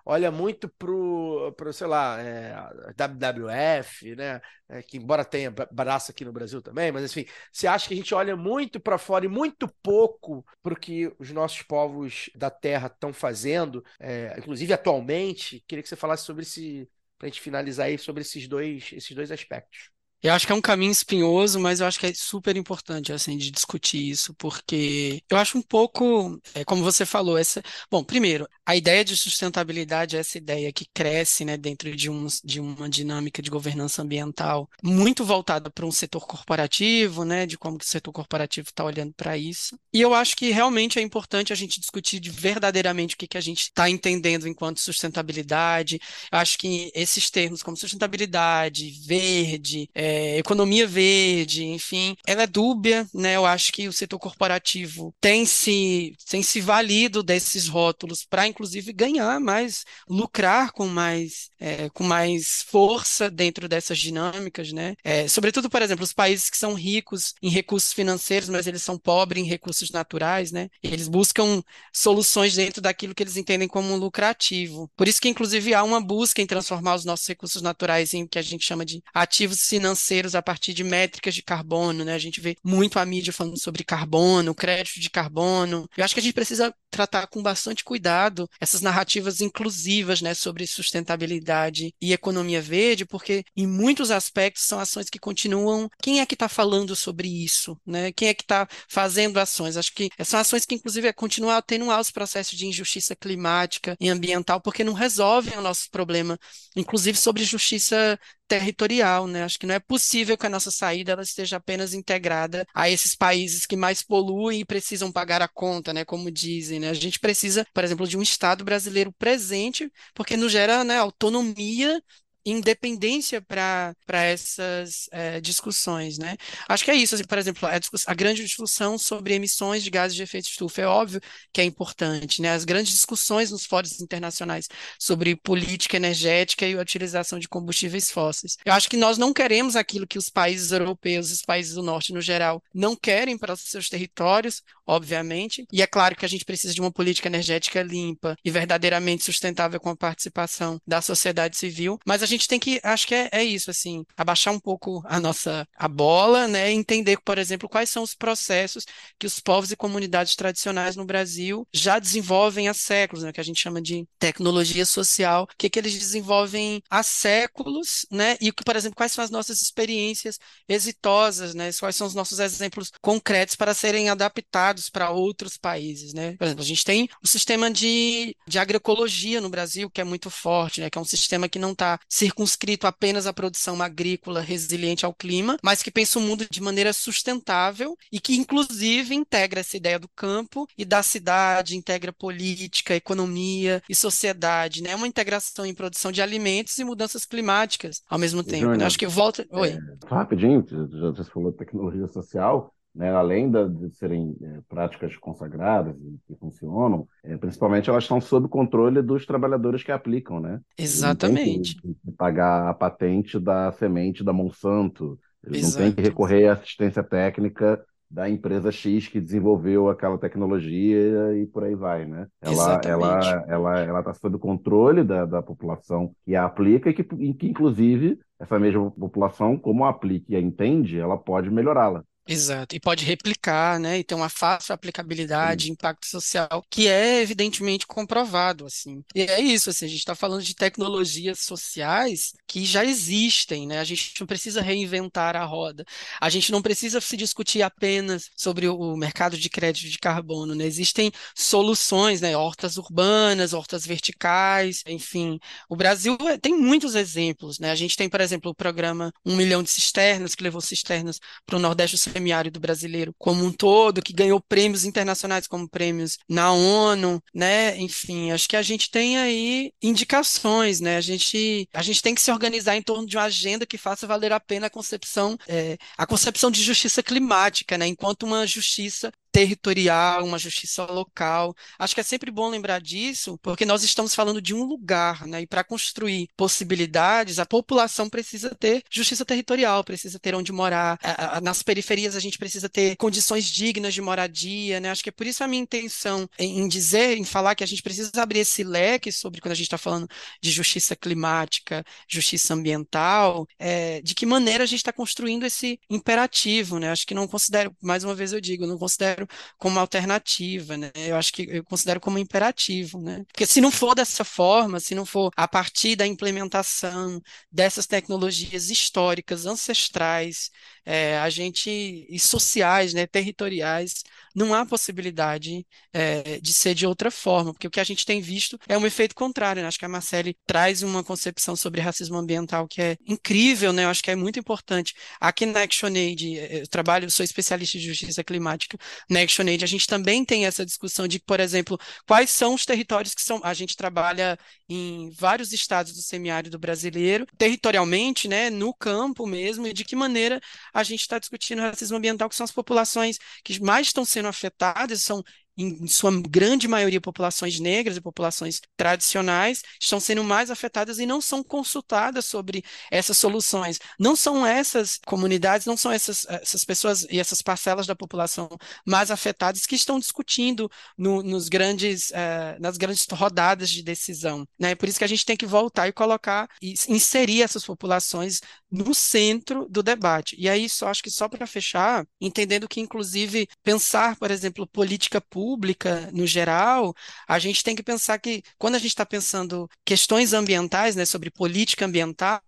olha muito pro, pro sei lá, é, WWF, né? É, que embora tenha bra- braço aqui no Brasil também, mas enfim, você acha que a gente olha muito para fora e muito pouco para o que os nossos povos da terra estão fazendo, é, inclusive atualmente? Queria que você falasse sobre esse, para a gente finalizar aí, sobre esses dois, esses dois aspectos. Eu acho que é um caminho espinhoso, mas eu acho que é super importante, assim, de discutir isso, porque eu acho um pouco, é, como você falou, essa... Bom, primeiro, a ideia de sustentabilidade é essa ideia que cresce, né, dentro de, um, de uma dinâmica de governança ambiental muito voltada para um setor corporativo, né, de como que o setor corporativo está olhando para isso. E eu acho que realmente é importante a gente discutir de verdadeiramente o que que a gente está entendendo enquanto sustentabilidade. Eu acho que esses termos como sustentabilidade, verde, é, economia verde, enfim, ela é dúbia, né? Eu acho que o setor corporativo tem se, tem se valido desses rótulos para, inclusive, ganhar mais, lucrar com mais, é, com mais força dentro dessas dinâmicas, né? É, sobretudo, por exemplo, os países que são ricos em recursos financeiros, mas eles são pobres em recursos naturais, né? Eles buscam soluções dentro daquilo que eles entendem como lucrativo. Por isso que, inclusive, há uma busca em transformar os nossos recursos naturais em o que a gente chama de ativos financeiros a partir de métricas de carbono, né? A gente vê muito a mídia falando sobre carbono, crédito de carbono. Eu acho que a gente precisa tratar com bastante cuidado essas narrativas inclusivas, né, sobre sustentabilidade e economia verde, porque em muitos aspectos são ações que continuam. Quem é que está falando sobre isso, né? Quem é que está fazendo ações? Acho que são ações que, inclusive, continuam a atenuar os processos de injustiça climática e ambiental, porque não resolvem o nosso problema, inclusive sobre justiça territorial, né? Acho que não é possível que a nossa saída ela esteja apenas integrada a esses países que mais poluem e precisam pagar a conta, né? Como dizem, né? A gente precisa, por exemplo, de um Estado brasileiro presente, porque nos gera, né, autonomia independência para essas eh, discussões, né? Acho que é isso, assim, por exemplo, a, a grande discussão sobre emissões de gases de efeito estufa é óbvio que é importante, né? As grandes discussões nos fóruns internacionais sobre política energética e a utilização de combustíveis fósseis. Eu acho que nós não queremos aquilo que os países europeus, os países do norte no geral, não querem para os seus territórios, obviamente, e é claro que a gente precisa de uma política energética limpa e verdadeiramente sustentável com a participação da sociedade civil, mas a gente tem que, acho que é, é isso, assim, abaixar um pouco a nossa a bola, né, entender, por exemplo, quais são os processos que os povos e comunidades tradicionais no Brasil já desenvolvem há séculos, né, que a gente chama de tecnologia social, o que que eles desenvolvem há séculos, né, e por exemplo, quais são as nossas experiências exitosas, né, quais são os nossos exemplos concretos para serem adaptados para outros países, né? Por exemplo, a gente tem o sistema de, de agroecologia no Brasil, que é muito forte, né, que é um sistema que não está circunscrito apenas à produção agrícola resiliente ao clima, mas que pensa o mundo de maneira sustentável e que, inclusive, integra essa ideia do campo e da cidade, integra política, economia e sociedade, né? Uma integração em produção de alimentos e mudanças climáticas ao mesmo tempo, né? Júnior, Acho que volta. Oi. Só rapidinho, já você falou de tecnologia social, né, além da- de serem é, práticas consagradas e que funcionam, é, principalmente elas estão sob controle dos trabalhadores que aplicam, né? Eles não têm que, Exatamente. pagar a patente da semente da Monsanto, eles não têm que recorrer à assistência técnica da empresa X que desenvolveu aquela tecnologia e por aí vai, né? Ela, ela, Exatamente. ela, ela está sob controle da, da população que a aplica e que, que, inclusive, essa mesma população, como a aplica e a entende, ela pode melhorá-la. Exato, e pode replicar, né, e ter uma fácil aplicabilidade, impacto social, que é evidentemente comprovado, assim. E é isso, assim, a gente está falando de tecnologias sociais que já existem, né, a gente não precisa reinventar a roda, a gente não precisa se discutir apenas sobre o mercado de crédito de carbono, né, existem soluções, né, hortas urbanas, hortas verticais, enfim, o Brasil eh, tem muitos exemplos, né, a gente tem, por exemplo, o programa Um Milhão de Cisternas, que levou cisternas para o Nordeste semiárido brasileiro como um todo, que ganhou prêmios internacionais como prêmios na ONU, né? Enfim, acho que a gente tem aí indicações, né? A gente, a gente tem que se organizar em torno de uma agenda que faça valer a pena a concepção, é, a concepção de justiça climática, né? Enquanto uma justiça territorial, uma justiça local. Acho que é sempre bom lembrar disso, porque nós estamos falando de um lugar, né? E para construir possibilidades, a população precisa ter justiça territorial, precisa ter onde morar. Nas periferias a gente precisa ter condições dignas de moradia, né? Acho que é por isso a minha intenção em dizer, em falar que a gente precisa abrir esse leque sobre quando a gente está falando de justiça climática, justiça ambiental, é, de que maneira a gente está construindo esse imperativo, né? Acho que não considero, mais uma vez eu digo, não considero considero como alternativa, né? Eu acho que eu considero como imperativo, né? Porque se não for dessa forma, se não for a partir da implementação dessas tecnologias históricas, ancestrais, é, a gente e sociais, né, territoriais, não há possibilidade é, de ser de outra forma, porque o que a gente tem visto é um efeito contrário. Né? Acho que a Marcele traz uma concepção sobre racismo ambiental que é incrível, né? Eu acho que é muito importante. Aqui na ActionAid, eu trabalho, sou especialista de justiça climática. Na ActionAid, a gente também tem essa discussão de, por exemplo, quais são os territórios que são. A gente trabalha em vários estados do semiárido brasileiro, territorialmente, né, no campo mesmo, e de que maneira a gente está discutindo racismo ambiental, que são as populações que mais estão sendo afetadas, são em sua grande maioria, populações negras e populações tradicionais, estão sendo mais afetadas e não são consultadas sobre essas soluções. Não são essas comunidades, não são essas, essas pessoas e essas parcelas da população mais afetadas que estão discutindo no, nos grandes, uh, nas grandes rodadas de decisão. Né? Por isso que a gente tem que voltar e colocar e inserir essas populações no centro do debate. E aí, só acho que só para fechar, entendendo que, inclusive, pensar, por exemplo, política pública pública no geral, a gente tem que pensar que quando a gente está pensando questões ambientais, né, sobre política ambiental,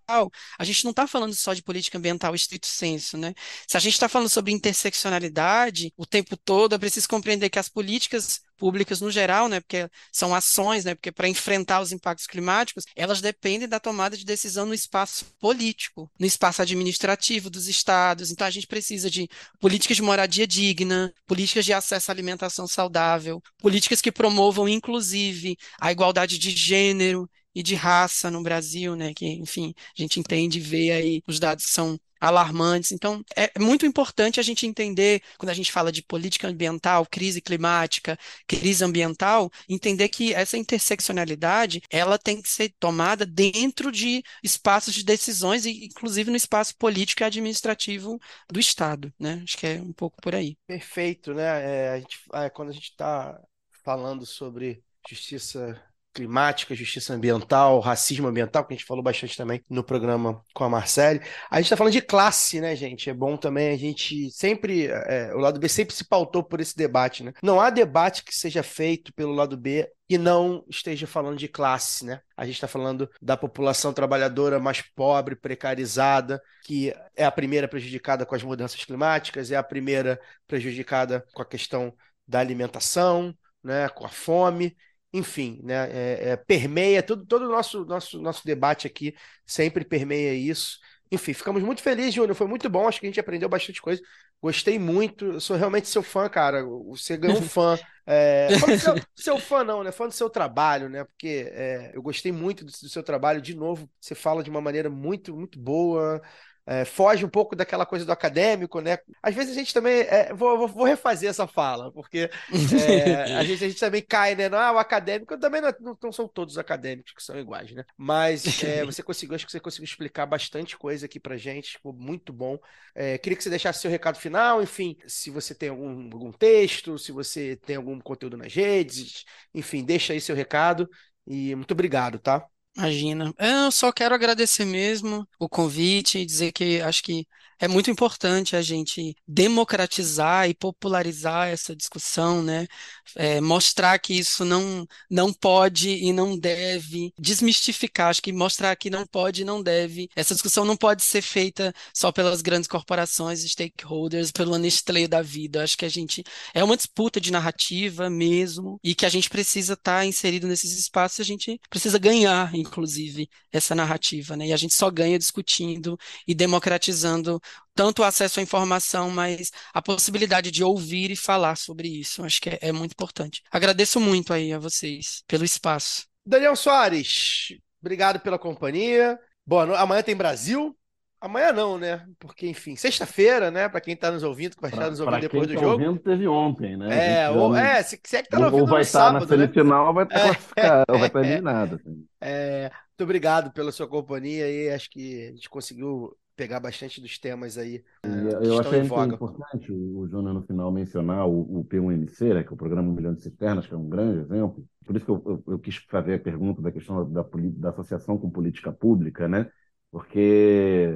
a gente não está falando só de política ambiental estrito senso, né? Se a gente está falando sobre interseccionalidade o tempo todo, é preciso compreender que as políticas públicas no geral, né, porque são ações, né, porque para enfrentar os impactos climáticos, elas dependem da tomada de decisão no espaço político, no espaço administrativo dos estados. Então a gente precisa de políticas de moradia digna, políticas de acesso à alimentação saudável, políticas que promovam inclusive a igualdade de gênero e de raça no Brasil, né, que enfim, a gente entende e vê aí os dados que são alarmantes. Então, é muito importante a gente entender, quando a gente fala de política ambiental, crise climática, crise ambiental, entender que essa interseccionalidade, ela tem que ser tomada dentro de espaços de decisões, e inclusive no espaço político e administrativo do Estado, né? Acho que é um pouco por aí. Perfeito, né? É, a gente, é, quando a gente está falando sobre justiça climática, justiça ambiental, racismo ambiental, que a gente falou bastante também no programa com a Marcele. A gente está falando de classe, né, gente? É bom também a gente sempre, é, o lado B sempre se pautou por esse debate, né? Não há debate que seja feito pelo lado B que não esteja falando de classe, né? A gente está falando da população trabalhadora mais pobre, precarizada, que é a primeira prejudicada com as mudanças climáticas, é a primeira prejudicada com a questão da alimentação, né, com a fome enfim, né, é, é, permeia tudo, todo o nosso, nosso, nosso debate aqui, sempre permeia isso. Enfim, ficamos muito felizes, Júnior. Foi muito bom. Acho que a gente aprendeu bastante coisa. Gostei muito. Eu sou realmente seu fã, cara. Você ganhou um fã. [LAUGHS] É, seu, seu, fã, não, né? Fã do seu trabalho, né? Porque é, eu gostei muito do, do, seu trabalho. De novo, você fala de uma maneira muito, muito boa é, foge um pouco daquela coisa do acadêmico, né? Às vezes a gente também. É, vou, vou, refazer essa fala, porque [LAUGHS] é, a, gente, a gente também cai, né? Não, ah, o acadêmico também não, não, não, são todos acadêmicos que são iguais, né? Mas é, [LAUGHS] você conseguiu, acho que você conseguiu explicar bastante coisa aqui pra gente, ficou muito bom. É, queria que você deixasse seu recado final, enfim, se você tem algum, algum texto, se você tem algum conteúdo nas redes, enfim, deixa aí seu recado e muito obrigado, tá? Imagina. Eu só quero agradecer mesmo o convite e dizer que acho que é muito importante a gente democratizar e popularizar essa discussão, né? É, mostrar que isso não, não pode e não deve, desmistificar, acho que mostrar que não pode e não deve. Essa discussão não pode ser feita só pelas grandes corporações, stakeholders, pelo Nestlé da vida. Acho que a gente é uma disputa de narrativa mesmo e que a gente precisa estar tá inserido nesses espaços, a gente precisa ganhar, inclusive, essa narrativa, né? E a gente só ganha discutindo e democratizando tanto o acesso à informação, mas a possibilidade de ouvir e falar sobre isso. Acho que é, é muito importante. Agradeço muito aí a vocês pelo espaço. Daniel Soares, obrigado pela companhia. Boa no... Amanhã tem Brasil. Amanhã não, né? Porque, enfim, sexta-feira, né? Para quem tá nos ouvindo, que vai estar nos ouvindo depois do tá jogo. Ouvindo, teve ontem, né? É, ou, é, se, se é que tá ou, ouvindo ou vai no estar sábado, na né? semifinal, ou vai [LAUGHS] estar É. classificado, ou vai estar eliminado. assim. É, muito obrigado pela sua companhia e acho que a gente conseguiu pegar bastante dos temas aí que eu achei importante o, Júnior no final mencionar o, o P1MC, né, que é o Programa Um Milhão de Cisternas, que é um grande exemplo. Por isso que eu, eu, eu quis fazer a pergunta da questão da, poli- da associação com política pública, né? Porque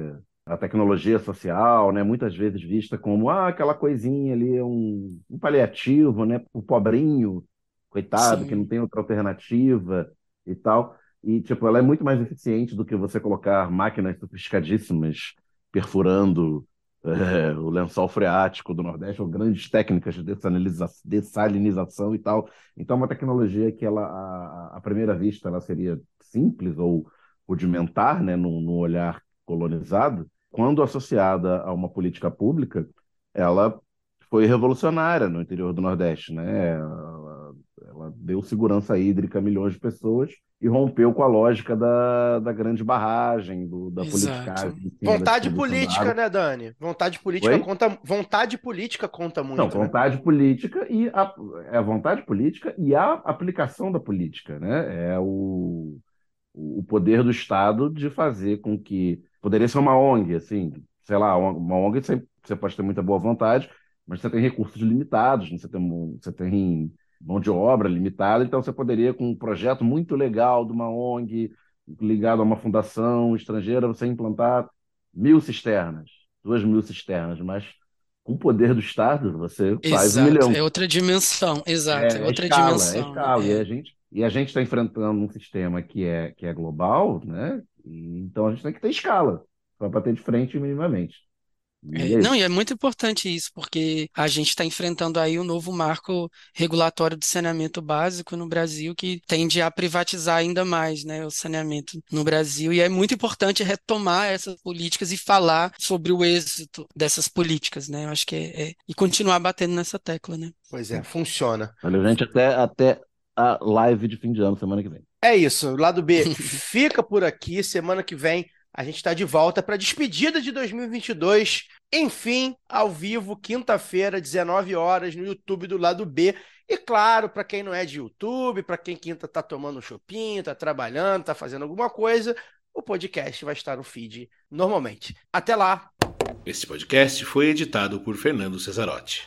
a tecnologia social, né, muitas vezes vista como ah, aquela coisinha ali, é um, um paliativo, né, o pobrinho, coitado, Sim. que não tem outra alternativa e tal. E, tipo, ela é muito mais eficiente do que você colocar máquinas sofisticadíssimas perfurando é, [LAUGHS] o lençol freático do Nordeste, ou grandes técnicas de dessaliniza- dessalinização e tal. Então, é uma tecnologia que, ela, à, primeira vista, ela seria simples ou rudimentar, né, no olhar colonizado, quando associada a uma política pública, ela foi revolucionária no interior do Nordeste, né? Ela, deu segurança hídrica a milhões de pessoas e rompeu com a lógica da, da grande barragem, do, da Exato. politicagem. em cima da Vontade política, né, Dani? Vontade política Oi? conta, vontade política conta muito, Não, né? vontade política e a, é a vontade política e a aplicação da política, né? É o, o poder do Estado de fazer com que poderia ser uma ONG, assim, sei lá, uma ONG você, você pode ter muita boa vontade, mas você tem recursos limitados, né? você tem, você tem mão de obra limitada, então você poderia, com um projeto muito legal de uma ONG ligado a uma fundação estrangeira, você implantar mil cisternas, duas mil cisternas, mas com o poder do Estado, você faz um Exato. milhão. É outra dimensão. Exato. É, É, é outra escala, dimensão. é escala. né? E a gente e a gente está enfrentando um sistema que é que é global, né? E, então a gente tem que ter escala para bater de frente minimamente. E É, é não, e é muito importante isso, porque a gente está enfrentando aí o novo marco regulatório do saneamento básico no Brasil, que tende a privatizar ainda mais, né, o saneamento no Brasil. E é muito importante retomar essas políticas e falar sobre o êxito dessas políticas, né? Eu acho que é, é- e continuar batendo nessa tecla, né? Pois é, funciona. Valeu, gente, até até a live de fim de ano semana que vem. É isso, lado B [LAUGHS] fica por aqui. Semana que vem a gente está de volta para a despedida de 2022. Enfim, ao vivo, quinta-feira, 19 horas, no YouTube do lado B. E claro, para quem não é de YouTube, para quem quinta tá tomando um chopinho, tá trabalhando, tá fazendo alguma coisa, o podcast vai estar no feed normalmente. Até lá! Este podcast foi editado por Fernando Cesarotti.